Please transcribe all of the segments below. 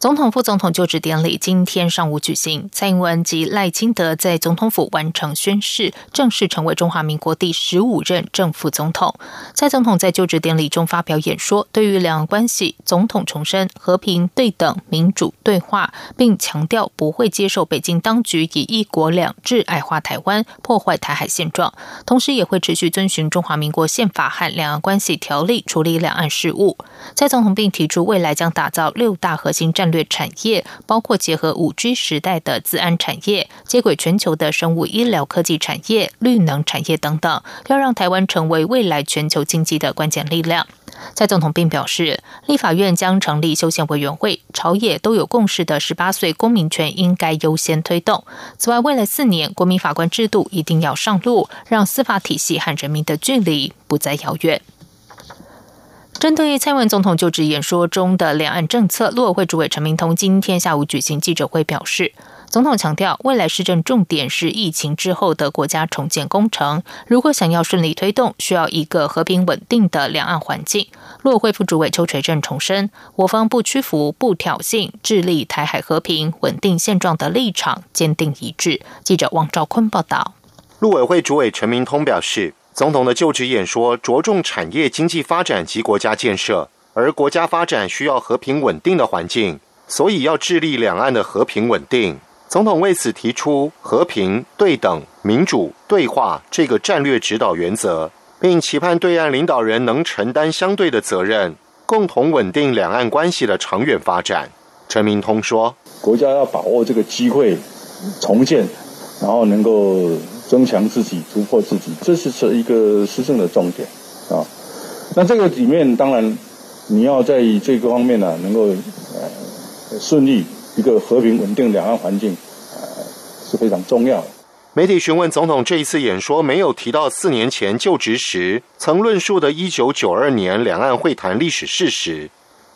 总统、副总统就职典礼今天上午举行，蔡英文及赖清德在总统府完成宣誓，正式成为中华民国第十五任正副总统。蔡总统在就职典礼中发表演说，对于两岸关系，总统重申和平、对等、民主对话，并强调不会接受北京当局以一国两制矮化台湾、破坏台海现状，同时也会持续遵循中华民国宪法和两岸关系条例处理两岸事务。蔡总统并提出，未来将打造六大核心战。略产业包括结合五 G 时代的自安产业，接轨全球的生物医疗科技产业、绿能产业等等，要让台湾成为未来全球经济的关键力量。蔡总统并表示，立法院将成立修宪委员会，朝野都有共识的十八岁公民权应该优先推动。此外，未来四年国民法官制度一定要上路，让司法体系和人民的距离不再遥远。针对蔡文总统就职演说中的两岸政策，陆委会主委陈明通今天下午举行记者会表示，总统强调，未来施政重点是疫情之后的国家重建工程。如果想要顺利推动，需要一个和平稳定的两岸环境。陆委会副主委邱垂正重申，我方不屈服、不挑衅，致力台海和平稳定现状的立场坚定一致。记者王兆坤报道。陆委会主委陈明通表示。总统的就职演说着重产业经济发展及国家建设，而国家发展需要和平稳定的环境，所以要致力两岸的和平稳定。总统为此提出和平、对等、民主、对话这个战略指导原则，并期盼对岸领导人能承担相对的责任，共同稳定两岸关系的长远发展。陈明通说：“国家要把握这个机会，重建，然后能够。”增强自己，突破自己，这是是一个施政的重点啊。那这个里面，当然你要在这个方面呢，能够呃顺利一个和平稳定两岸环境，呃是非常重要的。媒体询问总统这一次演说没有提到四年前就职时曾论述的一九九二年两岸会谈历史事实，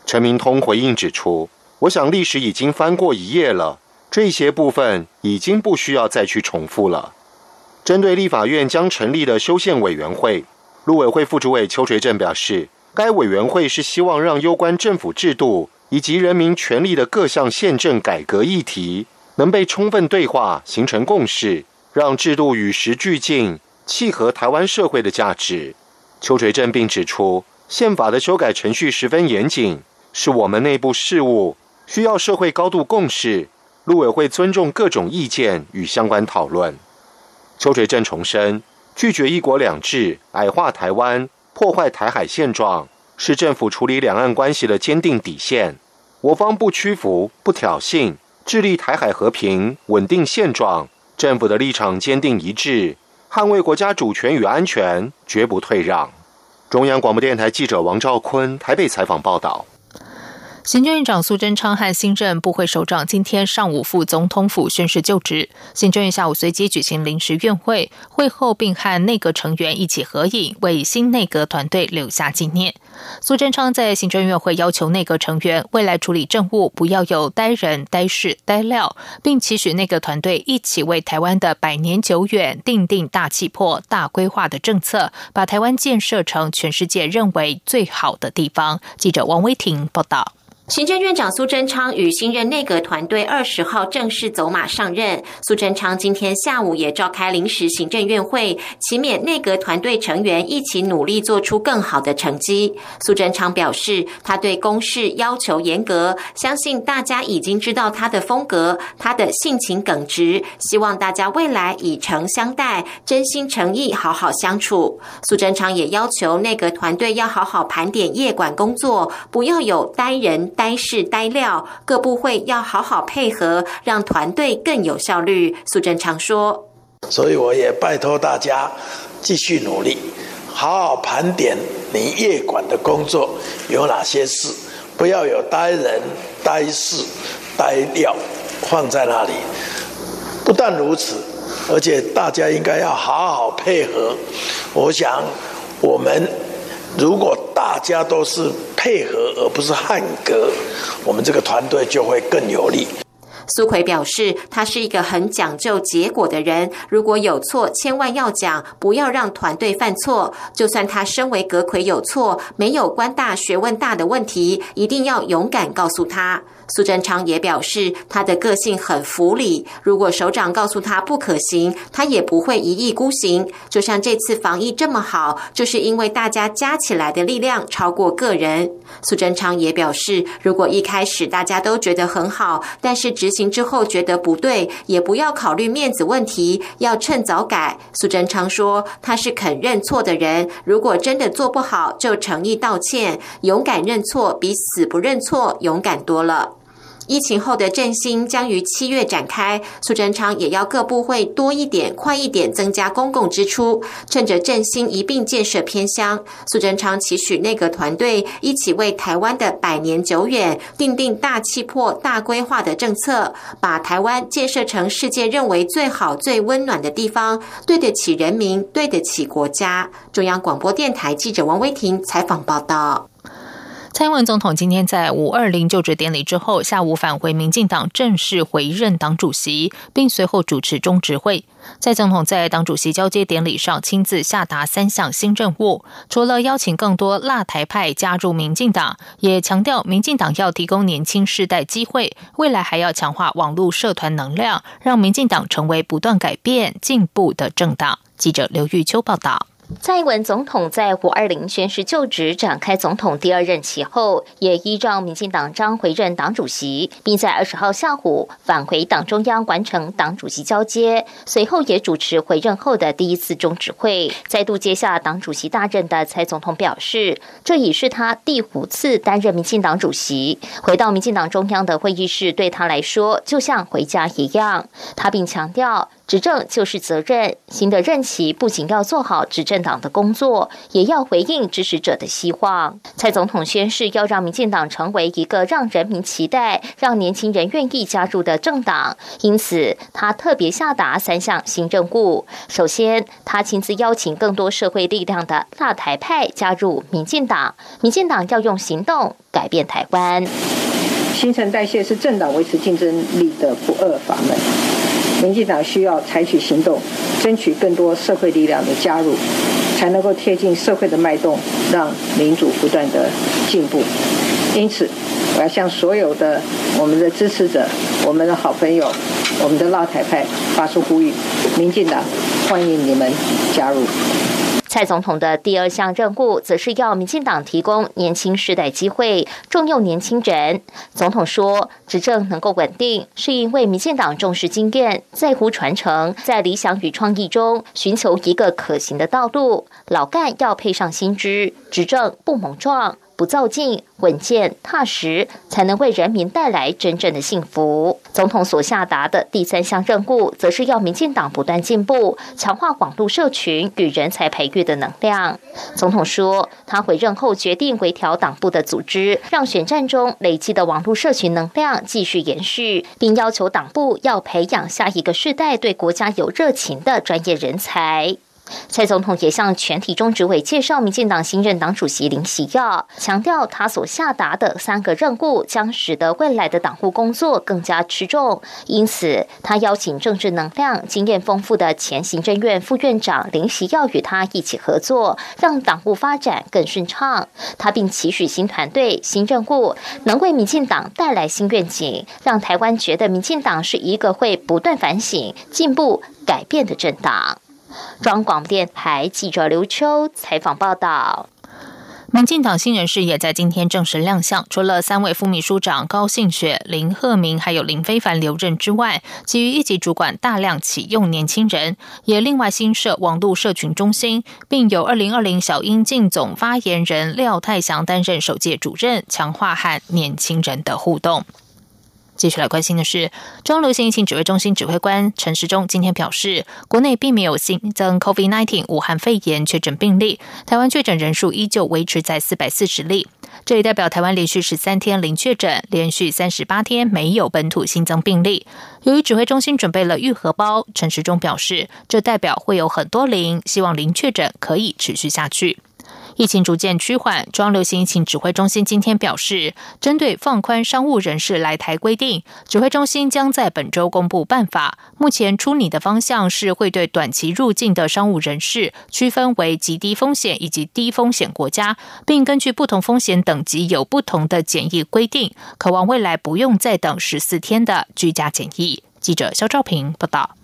陈明通回应指出：“我想历史已经翻过一页了，这些部分已经不需要再去重复了。”针对立法院将成立的修宪委员会，陆委会副主委邱垂正表示，该委员会是希望让攸关政府制度以及人民权利的各项宪政改革议题能被充分对话，形成共识，让制度与时俱进，契合台湾社会的价值。邱垂正并指出，宪法的修改程序十分严谨，是我们内部事务，需要社会高度共识。陆委会尊重各种意见与相关讨论。邱垂正重申，拒绝“一国两制”矮化台湾、破坏台海现状，是政府处理两岸关系的坚定底线。我方不屈服、不挑衅，致力台海和平稳定现状。政府的立场坚定一致，捍卫国家主权与安全，绝不退让。中央广播电台记者王兆坤台北采访报道。行政院长苏贞昌和新任部会首长今天上午赴总统府宣誓就职。行政院下午随即举行临时院会，会后并和内阁成员一起合影，为新内阁团队留下纪念。苏贞昌在行政院会要求内阁成员未来处理政务不要有呆人、呆事、呆料，并期许内阁团队一起为台湾的百年久远定定大气魄、大规划的政策，把台湾建设成全世界认为最好的地方。记者王威婷报道。行政院长苏贞昌与新任内阁团队二十号正式走马上任。苏贞昌今天下午也召开临时行政院会，启勉内阁团队成员一起努力做出更好的成绩。苏贞昌表示，他对公事要求严格，相信大家已经知道他的风格，他的性情耿直，希望大家未来以诚相待，真心诚意好好相处。苏贞昌也要求内阁团队要好好盘点业管工作，不要有呆人。呆事呆料，各部会要好好配合，让团队更有效率。苏贞昌说：“所以我也拜托大家继续努力，好好盘点你业管的工作有哪些事，不要有呆人、呆事、呆料放在那里。不但如此，而且大家应该要好好配合。我想，我们如果大家都是配合，而不是汉格，我们这个团队就会更有力。苏奎表示，他是一个很讲究结果的人。如果有错，千万要讲，不要让团队犯错。就算他身为阁魁有错，没有官大学问大的问题，一定要勇敢告诉他。苏贞昌也表示，他的个性很服理。如果首长告诉他不可行，他也不会一意孤行。就像这次防疫这么好，就是因为大家加起来的力量超过个人。苏贞昌也表示，如果一开始大家都觉得很好，但是执行之后觉得不对，也不要考虑面子问题，要趁早改。苏贞昌说，他是肯认错的人，如果真的做不好，就诚意道歉，勇敢认错，比死不认错勇敢多了。疫情后的振兴将于七月展开，苏贞昌也要各部会多一点、快一点增加公共支出，趁着振兴一并建设偏乡。苏贞昌期许内阁团队一起为台湾的百年久远定定大气魄、大规划的政策，把台湾建设成世界认为最好、最温暖的地方，对得起人民，对得起国家。中央广播电台记者王威婷采访报道。蔡英文总统今天在五二零就职典礼之后，下午返回民进党正式回任党主席，并随后主持中执会。蔡总统在党主席交接典礼上亲自下达三项新任务，除了邀请更多辣台派加入民进党，也强调民进党要提供年轻世代机会，未来还要强化网络社团能量，让民进党成为不断改变进步的政党。记者刘玉秋报道。蔡英文总统在五二零宣誓就职，展开总统第二任期后，也依照民进党章回任党主席，并在二十号下午返回党中央完成党主席交接。随后也主持回任后的第一次中指会，再度接下党主席大任的蔡总统表示，这已是他第五次担任民进党主席。回到民进党中央的会议室，对他来说就像回家一样。他并强调。执政就是责任，新的任期不仅要做好执政党的工作，也要回应支持者的希望。蔡总统宣誓要让民进党成为一个让人民期待、让年轻人愿意加入的政党，因此他特别下达三项新任务。首先，他亲自邀请更多社会力量的大台派加入民进党，民进党要用行动改变台湾。新陈代谢是政党维持竞争力的不二法门。民进党需要采取行动，争取更多社会力量的加入，才能够贴近社会的脉动，让民主不断的进步。因此，我要向所有的我们的支持者、我们的好朋友、我们的辣台派发出呼吁：民进党欢迎你们加入。蔡总统的第二项任务，则是要民进党提供年轻世代机会，重用年轻人。总统说，执政能够稳定，是因为民进党重视经验，在乎传承，在理想与创意中寻求一个可行的道路。老干要配上新知，执政不莽撞。不造进，稳健踏实，才能为人民带来真正的幸福。总统所下达的第三项任务，则是要民进党不断进步，强化网络社群与人才培育的能量。总统说，他回任后决定微调党部的组织，让选战中累积的网络社群能量继续延续，并要求党部要培养下一个世代对国家有热情的专业人才。蔡总统也向全体中执委介绍民进党新任党主席林喜耀，强调他所下达的三个任务将使得未来的党务工作更加持重。因此，他邀请政治能量、经验丰富的前行政院副院长林喜耀与他一起合作，让党务发展更顺畅。他并期许新团队、新任务能为民进党带来新愿景，让台湾觉得民进党是一个会不断反省、进步、改变的政党。中广电台记者刘秋采访报道：民进党新人士也在今天正式亮相，除了三位副秘书长高信雪、林鹤明还有林非凡留任之外，其余一级主管大量启用年轻人，也另外新设网络社群中心，并由二零二零小英进总发言人廖泰祥担任首届主任，强化和年轻人的互动。继续来关心的是，中流行疫情指挥中心指挥官陈时中今天表示，国内并没有新增 COVID-19 武汉肺炎确诊病例，台湾确诊人数依旧维持在四百四十例。这也代表台湾连续十三天零确诊，连续三十八天没有本土新增病例。由于指挥中心准备了愈合包，陈时中表示，这代表会有很多零，希望零确诊可以持续下去。疫情逐渐趋缓，中央流行疫情指挥中心今天表示，针对放宽商务人士来台规定，指挥中心将在本周公布办法。目前出拟的方向是会对短期入境的商务人士区分为极低风险以及低风险国家，并根据不同风险等级有不同的检疫规定，渴望未来不用再等十四天的居家检疫。记者肖兆平报道。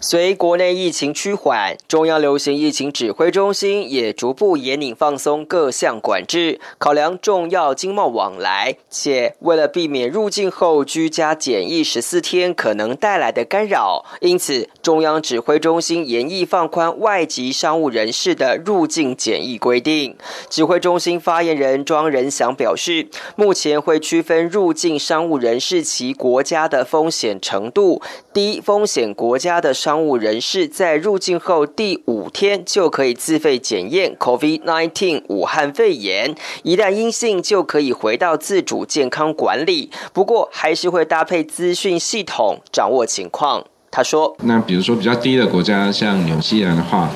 随国内疫情趋缓，中央流行疫情指挥中心也逐步严拧放松各项管制，考量重要经贸往来，且为了避免入境后居家检疫十四天可能带来的干扰，因此中央指挥中心严议放宽外籍商务人士的入境检疫规定。指挥中心发言人庄仁祥表示，目前会区分入境商务人士其国家的风险程度，低风险国家的。商务人士在入境后第五天就可以自费检验 COVID-19 武汉肺炎，一旦阴性就可以回到自主健康管理。不过还是会搭配资讯系统掌握情况。他说：“那比如说比较低的国家，像纽西兰的话，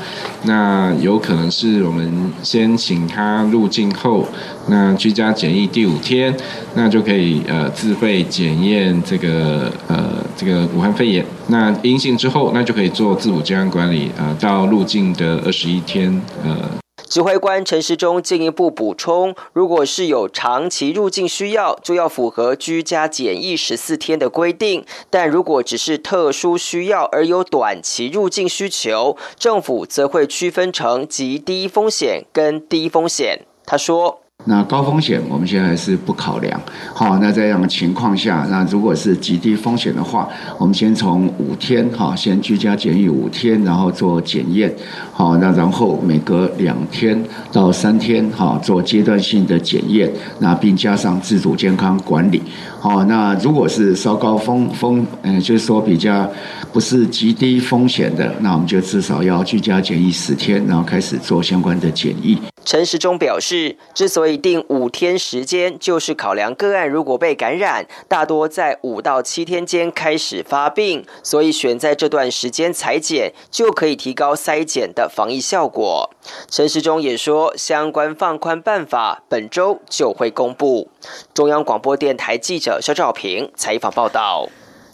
那有可能是我们先请他入境后，那居家检疫第五天，那就可以呃自费检验这个呃这个武汉肺炎。那阴性之后，那就可以做自主健康管理啊，到入境的二十一天呃。”指挥官陈时中进一步补充，如果是有长期入境需要，就要符合居家检疫十四天的规定；但如果只是特殊需要而有短期入境需求，政府则会区分成极低风险跟低风险。他说。那高风险我们现在是不考量，好，那在这样的情况下，那如果是极低风险的话，我们先从五天哈，先居家检疫五天，然后做检验，好，那然后每隔两天到三天哈，做阶段性的检验，那并加上自主健康管理，好，那如果是稍高风风，嗯，就是说比较不是极低风险的，那我们就至少要居家检疫十天，然后开始做相关的检疫。陈时中表示，之所以定五天时间，就是考量个案如果被感染，大多在五到七天间开始发病，所以选在这段时间裁剪，就可以提高筛检的防疫效果。陈时中也说，相关放宽办法本周就会公布。中央广播电台记者肖兆平采访报道。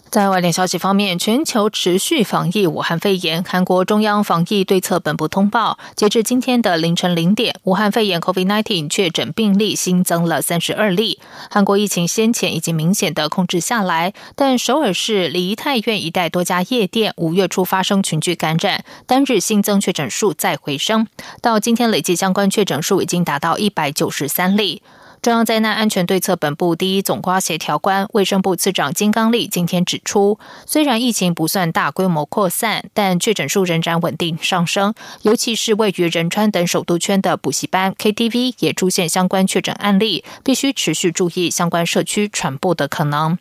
在外电消息方面，全球持续防疫武汉肺炎。韩国中央防疫对策本部通报，截至今天的凌晨零点，武汉肺炎 （COVID-19） 确诊病例新增了三十二例。韩国疫情先前已经明显的控制下来，但首尔市梨泰院一带多家夜店五月初发生群聚感染，单日新增确诊数再回升，到今天累计相关确诊数已经达到一百九十三例。中央灾难安全对策本部第一总瓜协调官、卫生部次长金刚利今天指出，虽然疫情不算大规模扩散，但确诊数仍然稳定上升。尤其是位于仁川等首都圈的补习班、KTV 也出现相关确诊案例，必须持续注意相关社区传播的可能。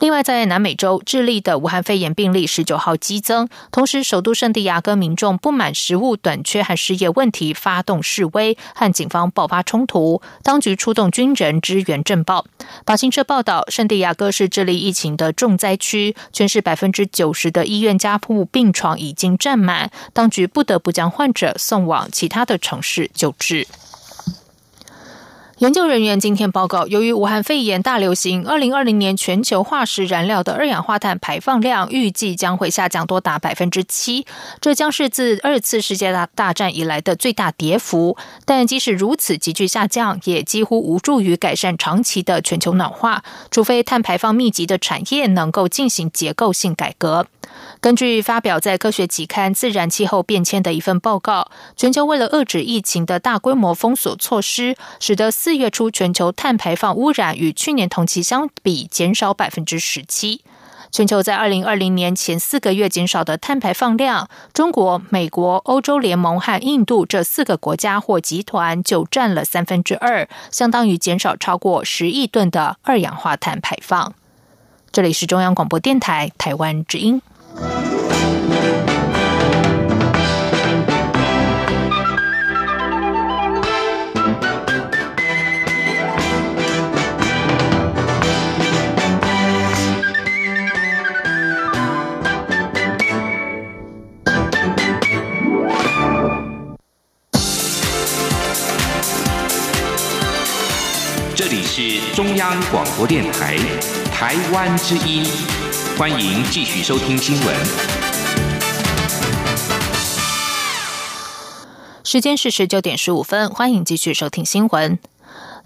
另外，在南美洲，智利的武汉肺炎病例十九号激增，同时首都圣地亚哥民众不满食物短缺和失业问题，发动示威，和警方爆发冲突，当局出动。军人支援政报。法新社报道，圣地亚哥是智利疫情的重灾区，全市百分之九十的医院加铺病床已经占满，当局不得不将患者送往其他的城市救治。研究人员今天报告，由于武汉肺炎大流行，二零二零年全球化石燃料的二氧化碳排放量预计将会下降多达百分之七，这将是自二次世界大大战以来的最大跌幅。但即使如此急剧下降，也几乎无助于改善长期的全球暖化，除非碳排放密集的产业能够进行结构性改革。根据发表在科学期刊《自然气候变迁》的一份报告，全球为了遏制疫情的大规模封锁措施，使得四月初全球碳排放污染与去年同期相比减少百分之十七。全球在二零二零年前四个月减少的碳排放量，中国、美国、欧洲联盟和印度这四个国家或集团就占了三分之二，相当于减少超过十亿吨的二氧化碳排放。这里是中央广播电台台湾之音。中央广播电台，台湾之音。欢迎继续收听新闻。时间是十九点十五分，欢迎继续收听新闻。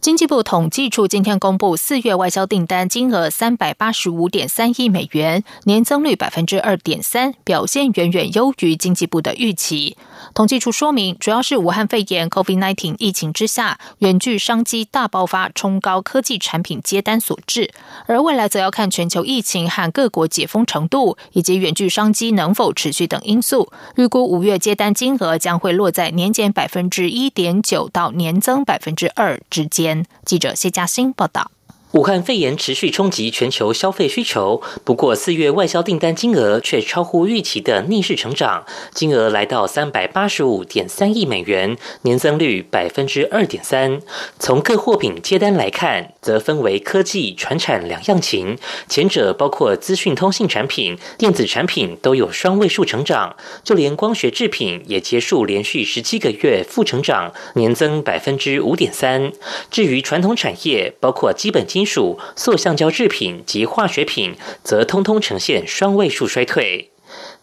经济部统计处今天公布四月外销订单金额三百八十五点三亿美元，年增率百分之二点三，表现远远优于经济部的预期。统计处说明，主要是武汉肺炎 （COVID-19） 疫情之下，远距商机大爆发，冲高科技产品接单所致。而未来则要看全球疫情和各国解封程度，以及远距商机能否持续等因素。预估五月接单金额将会落在年减百分之一点九到年增百分之二之间。记者谢嘉欣报道。武汉肺炎持续冲击全球消费需求，不过四月外销订单金额却超乎预期的逆势成长，金额来到三百八十五点三亿美元，年增率百分之二点三。从各货品接单来看，则分为科技、传产两样情，前者包括资讯通信产品、电子产品都有双位数成长，就连光学制品也结束连续十七个月负成长，年增百分之五点三。至于传统产业，包括基本金。金属、塑橡胶制品及化学品则通通呈现双位数衰退。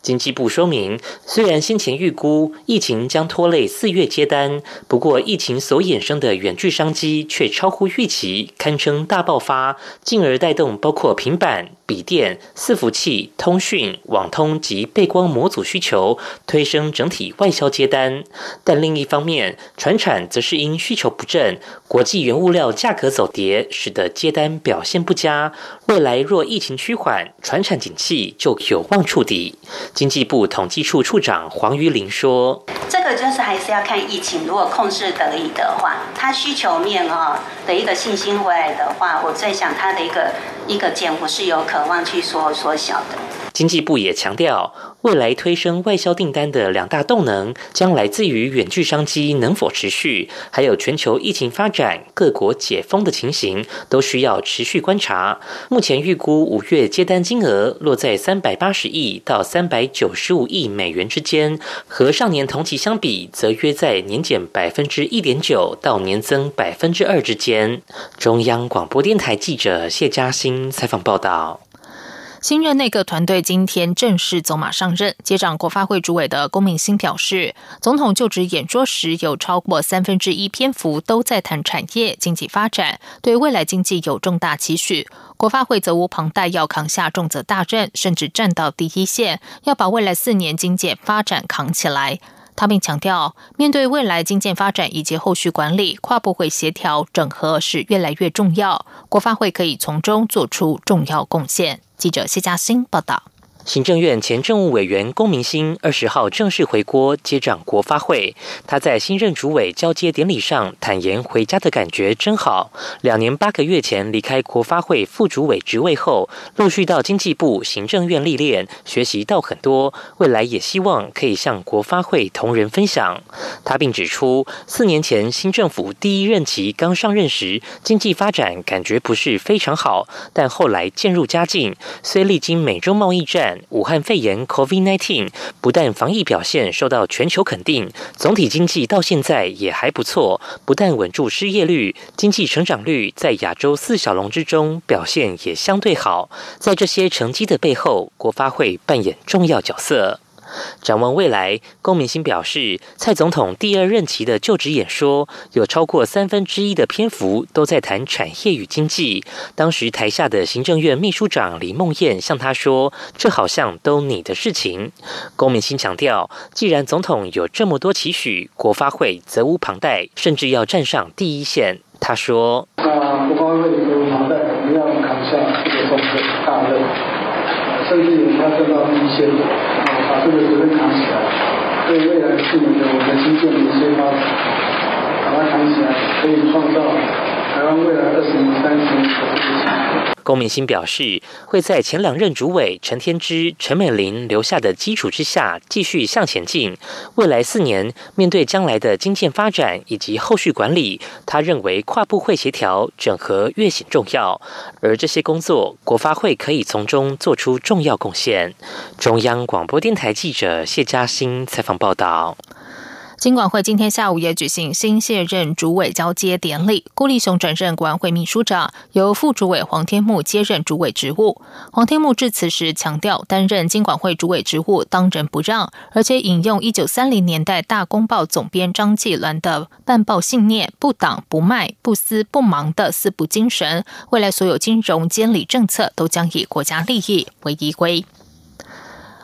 经济部说明，虽然先前预估疫情将拖累四月接单，不过疫情所衍生的远距商机却超乎预期，堪称大爆发，进而带动包括平板。笔电、伺服器、通讯、网通及背光模组需求推升整体外销接单，但另一方面，船产则是因需求不振，国际原物料价格走跌，使得接单表现不佳。未来若疫情趋缓，船产景气就有望触底。经济部统计处处长黄瑜林说：“这个就是还是要看疫情，如果控制得宜的话，它需求面啊的一个信心回来的话，我在想它的一个一个减幅是有。”渴望去缩缩小的。经济部也强调。未来推升外销订单的两大动能，将来自于远距商机能否持续，还有全球疫情发展、各国解封的情形，都需要持续观察。目前预估五月接单金额落在三百八十亿到三百九十五亿美元之间，和上年同期相比，则约在年减百分之一点九到年增百分之二之间。中央广播电台记者谢嘉欣采访报道。新任内阁团队今天正式走马上任。接掌国发会主委的龚明鑫表示，总统就职演说时有超过三分之一篇幅都在谈产业经济发展，对未来经济有重大期许。国发会责无旁贷，要扛下重责大任，甚至站到第一线，要把未来四年经济发展扛起来。他并强调，面对未来经济发展以及后续管理，跨部会协调整合是越来越重要，国发会可以从中做出重要贡献。记者谢嘉欣报道。行政院前政务委员龚明鑫二十号正式回国接掌国发会。他在新任主委交接典礼上坦言：“回家的感觉真好。两年八个月前离开国发会副主委职位后，陆续到经济部、行政院历练，学习到很多。未来也希望可以向国发会同仁分享。”他并指出，四年前新政府第一任期刚上任时，经济发展感觉不是非常好，但后来渐入佳境。虽历经美洲贸易战。武汉肺炎 （COVID-19） 不但防疫表现受到全球肯定，总体经济到现在也还不错。不但稳住失业率，经济成长率在亚洲四小龙之中表现也相对好。在这些成绩的背后，国发会扮演重要角色。展望未来，龚明鑫表示，蔡总统第二任期的就职演说有超过三分之一的篇幅都在谈产业与经济。当时台下的行政院秘书长李梦燕向他说：“这好像都你的事情。”龚明鑫强调，既然总统有这么多期许，国发会责无旁贷，甚至要站上第一线。他说：“那国发会责无旁贷，我们要扛下这个重大任，甚至要站到第一线。”对未来四年的我们新建的一些发展，把它谈起来，可以创造台湾未来二十年、三十年的事情。龚明鑫表示，会在前两任主委陈天之、陈美玲留下的基础之下，继续向前进。未来四年，面对将来的经济发展以及后续管理，他认为跨部会协调整合越显重要。而这些工作，国发会可以从中做出重要贡献。中央广播电台记者谢嘉欣采访报道。金管会今天下午也举行新卸任主委交接典礼，顾立雄转任国安会秘书长，由副主委黄天木接任主委职务。黄天木致辞时强调，担任金管会主委职务当仁不让，而且引用一九三零年代大公报总编张继鸾的办报信念“不党不卖不私不忙”的四不精神，未来所有金融监理政策都将以国家利益为依归。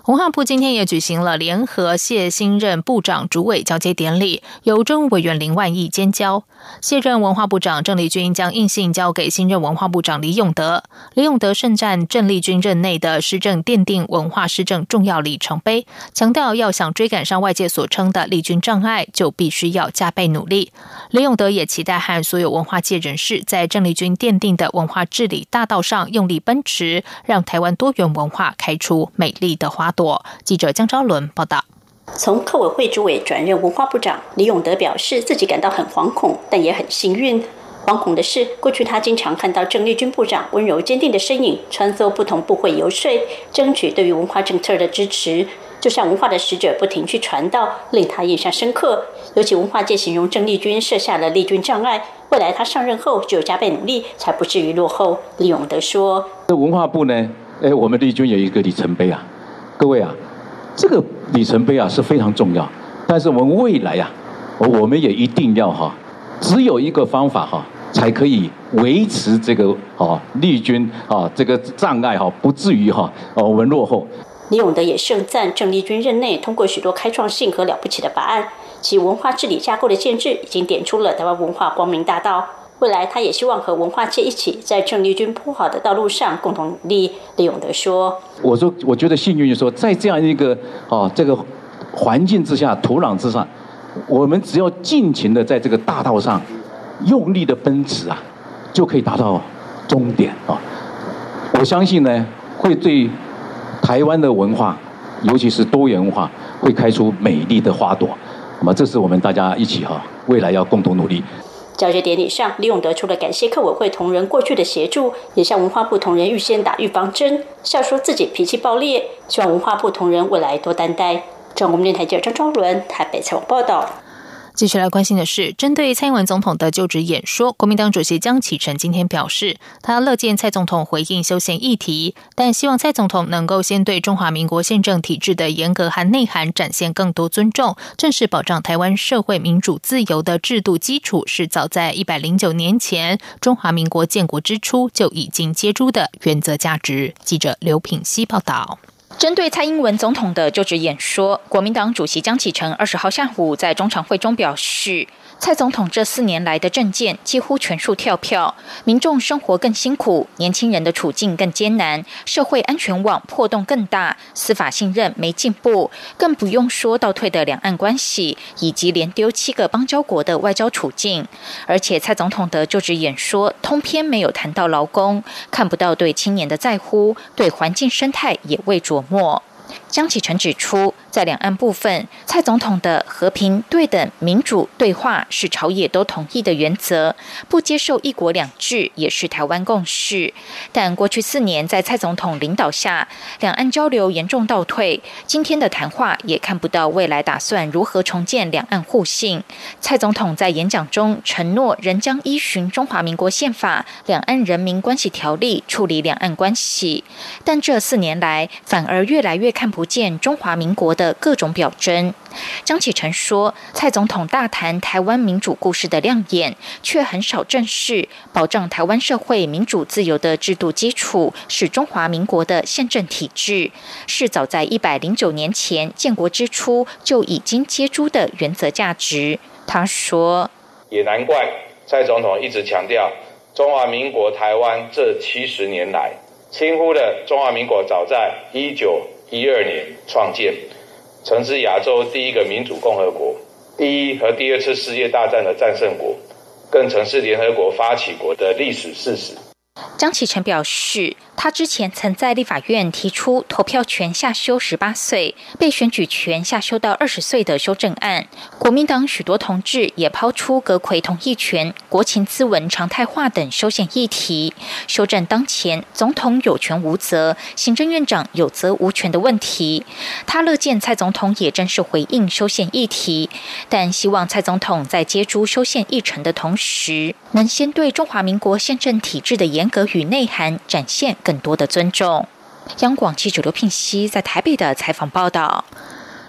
文化部今天也举行了联合谢新任部长主委交接典礼，由政务委员林万亿兼交。卸任文化部长郑丽君将印信交给新任文化部长李永德。李永德盛赞郑丽君任内的施政奠定文化施政重要里程碑，强调要想追赶上外界所称的丽君障碍，就必须要加倍努力。李永德也期待和所有文化界人士在郑丽君奠定的文化治理大道上用力奔驰，让台湾多元文化开出美丽的花。朵记者江昭伦报道，从客委会主委转任文化部长，李永德表示自己感到很惶恐，但也很幸运。惶恐的是，过去他经常看到郑丽君部长温柔坚定的身影，穿梭不同部会游说，争取对于文化政策的支持，就像文化的使者不停去传道，令他印象深刻。尤其文化界形容郑丽君设下了丽君障碍，未来他上任后就加倍努力，才不至于落后。李永德说：“这文化部呢，哎，我们丽君有一个里程碑啊。”各位啊，这个里程碑啊是非常重要，但是我们未来啊，我们也一定要哈，只有一个方法哈，才可以维持这个啊立军啊这个障碍哈，不至于哈哦我们落后。李永德也盛赞郑丽君任内通过许多开创性和了不起的法案，其文化治理架构的建制已经点出了台湾文化光明大道。未来，他也希望和文化界一起，在郑丽君铺好的道路上共同努力。李永德说：“我说，我觉得幸运，就说在这样一个啊这个环境之下、土壤之上，我们只要尽情的在这个大道上用力的奔驰啊，就可以达到终点啊！我相信呢，会对台湾的文化，尤其是多元文化，会开出美丽的花朵。那么，这是我们大家一起哈，未来要共同努力。”交接典礼上，李永德除了感谢客委会同仁过去的协助，也向文化部同仁预先打预防针，笑说自己脾气暴烈，希望文化部同仁未来多担待。中国电台记者张昭伦台北采访报道。继续来关心的是，针对蔡英文总统的就职演说，国民党主席江启臣今天表示，他乐见蔡总统回应休闲议题，但希望蔡总统能够先对中华民国宪政体制的严格和内涵展现更多尊重，正式保障台湾社会民主自由的制度基础，是早在一百零九年前中华民国建国之初就已经接诸的原则价值。记者刘品希报道。针对蔡英文总统的就职演说，国民党主席江启臣二十号下午在中常会中表示。蔡总统这四年来的政见几乎全数跳票，民众生活更辛苦，年轻人的处境更艰难，社会安全网破洞更大，司法信任没进步，更不用说倒退的两岸关系，以及连丢七个邦交国的外交处境。而且蔡总统的就职演说通篇没有谈到劳工，看不到对青年的在乎，对环境生态也未琢磨。江启臣指出。在两岸部分，蔡总统的和平、对等、民主对话是朝野都同意的原则，不接受一国两制也是台湾共识。但过去四年在蔡总统领导下，两岸交流严重倒退，今天的谈话也看不到未来打算如何重建两岸互信。蔡总统在演讲中承诺，仍将依循中华民国宪法、两岸人民关系条例处理两岸关系，但这四年来反而越来越看不见中华民国的。的各种表征，张启成说，蔡总统大谈台湾民主故事的亮眼，却很少正视保障台湾社会民主自由的制度基础是中华民国的宪政体制，是早在一百零九年前建国之初就已经接诸的原则价值。他说，也难怪蔡总统一直强调中华民国台湾这七十年来，轻忽了中华民国早在一九一二年创建。曾是亚洲第一个民主共和国，第一和第二次世界大战的战胜国，更曾是联合国发起国的历史事实。张启臣表示。他之前曾在立法院提出投票权下修十八岁、被选举权下修到二十岁的修正案。国民党许多同志也抛出阁魁同意权、国情咨文常态化等修宪议题。修正当前总统有权无责、行政院长有责无权的问题。他乐见蔡总统也正式回应修宪议题，但希望蔡总统在接诸修宪议程的同时，能先对中华民国宪政体制的严格与内涵展现。更多的尊重。央广记者刘聘熙在台北的采访报道：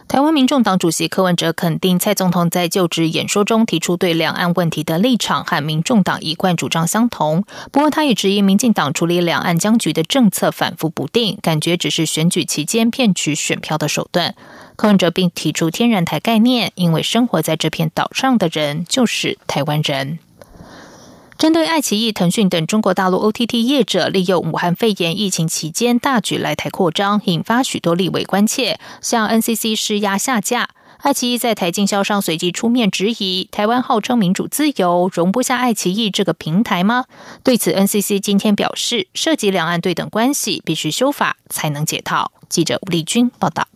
台湾民众党主席柯文哲肯定蔡总统在就职演说中提出对两岸问题的立场和民众党一贯主张相同。不过，他也质疑民进党处理两岸僵局的政策反复不定，感觉只是选举期间骗取选票的手段。柯文哲并提出“天然台”概念，因为生活在这片岛上的人就是台湾人。针对爱奇艺、腾讯等中国大陆 OTT 业者利用武汉肺炎疫情期间大举来台扩张，引发许多立委关切，向 NCC 施压下架。爱奇艺在台经销商随即出面质疑：台湾号称民主自由，容不下爱奇艺这个平台吗？对此，NCC 今天表示，涉及两岸对等关系，必须修法才能解套。记者吴丽君报道。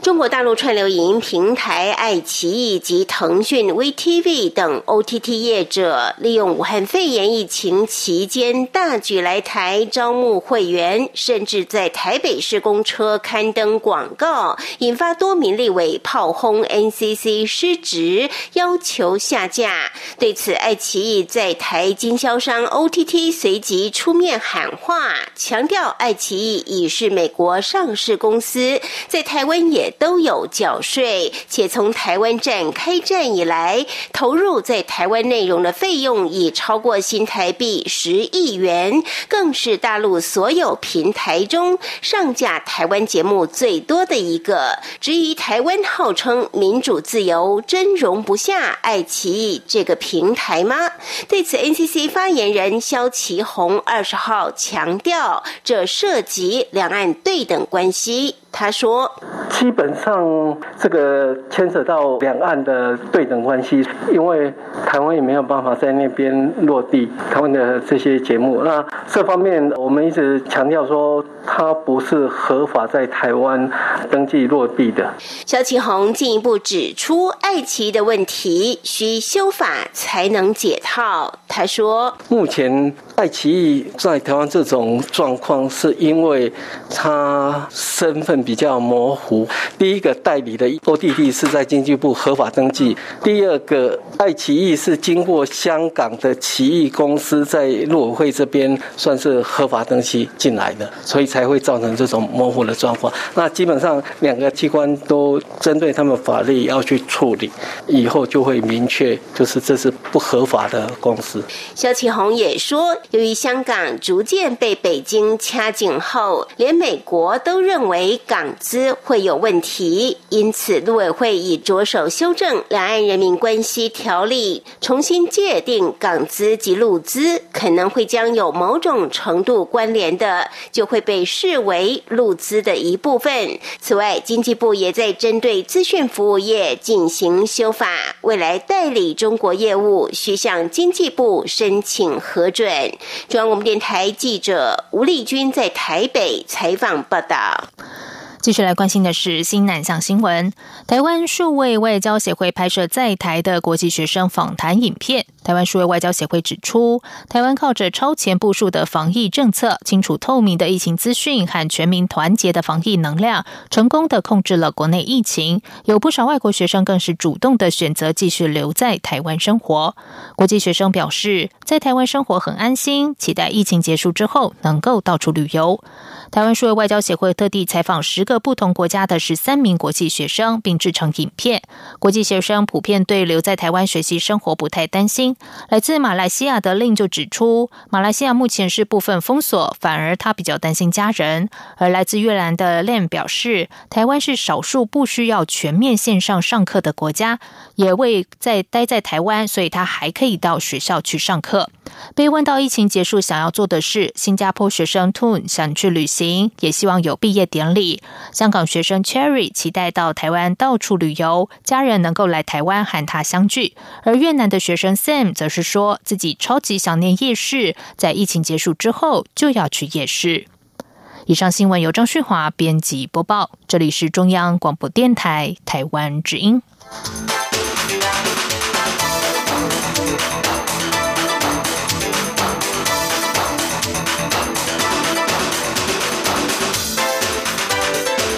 中国大陆串流影音平台爱奇艺及腾讯 VTV 等 OTT 业者，利用武汉肺炎疫情期间大举来台招募会员，甚至在台北市公车刊登广告，引发多名立委炮轰 NCC 失职，要求下架。对此，爱奇艺在台经销商 OTT 随即出面喊话，强调爱奇艺已是美国上市公司，在台。温也都有缴税，且从台湾站开战以来，投入在台湾内容的费用已超过新台币十亿元，更是大陆所有平台中上架台湾节目最多的一个。至于台湾号称民主自由，真容不下爱奇艺这个平台吗？对此，NCC 发言人肖其宏二十号强调，这涉及两岸对等关系。他说：“基本上这个牵扯到两岸的对等关系，因为台湾也没有办法在那边落地台湾的这些节目。那这方面我们一直强调说，它不是合法在台湾登记落地的。”肖启宏进一步指出，爱奇艺的问题需修法才能解套。他说：“目前爱奇艺在台湾这种状况，是因为他身份。”比较模糊。第一个代理的 ODD 是在经济部合法登记，第二个爱奇艺是经过香港的奇异公司在陆委会这边算是合法登记进来的，所以才会造成这种模糊的状况。那基本上两个机关都针对他们法律要去处理，以后就会明确，就是这是不合法的公司。肖启宏也说，由于香港逐渐被北京掐紧后，连美国都认为。港资会有问题，因此陆委会已着手修正《两岸人民关系条例》，重新界定港资及陆资，可能会将有某种程度关联的，就会被视为陆资的一部分。此外，经济部也在针对资讯服务业进行修法，未来代理中国业务需向经济部申请核准。中央广播电台记者吴丽君在台北采访报道。继续来关心的是新南向新闻。台湾数位外交协会拍摄在台的国际学生访谈影片。台湾数位外交协会指出，台湾靠着超前部署的防疫政策、清楚透明的疫情资讯和全民团结的防疫能量，成功的控制了国内疫情。有不少外国学生更是主动的选择继续留在台湾生活。国际学生表示，在台湾生活很安心，期待疫情结束之后能够到处旅游。台湾数位外交协会特地采访十个不同国家的十三名国际学生，并制成影片。国际学生普遍对留在台湾学习生活不太担心。来自马来西亚的令就指出，马来西亚目前是部分封锁，反而他比较担心家人。而来自越南的 Lam 表示，台湾是少数不需要全面线上上课的国家，也未在待在台湾，所以他还可以到学校去上课。被问到疫情结束想要做的事，新加坡学生 Tun 想去旅行，也希望有毕业典礼。香港学生 Cherry 期待到台湾到处旅游，家人能够来台湾和他相聚。而越南的学生 Sam 则是说自己超级想念夜市，在疫情结束之后就要去夜市。以上新闻由张旭华编辑播报，这里是中央广播电台台湾之音。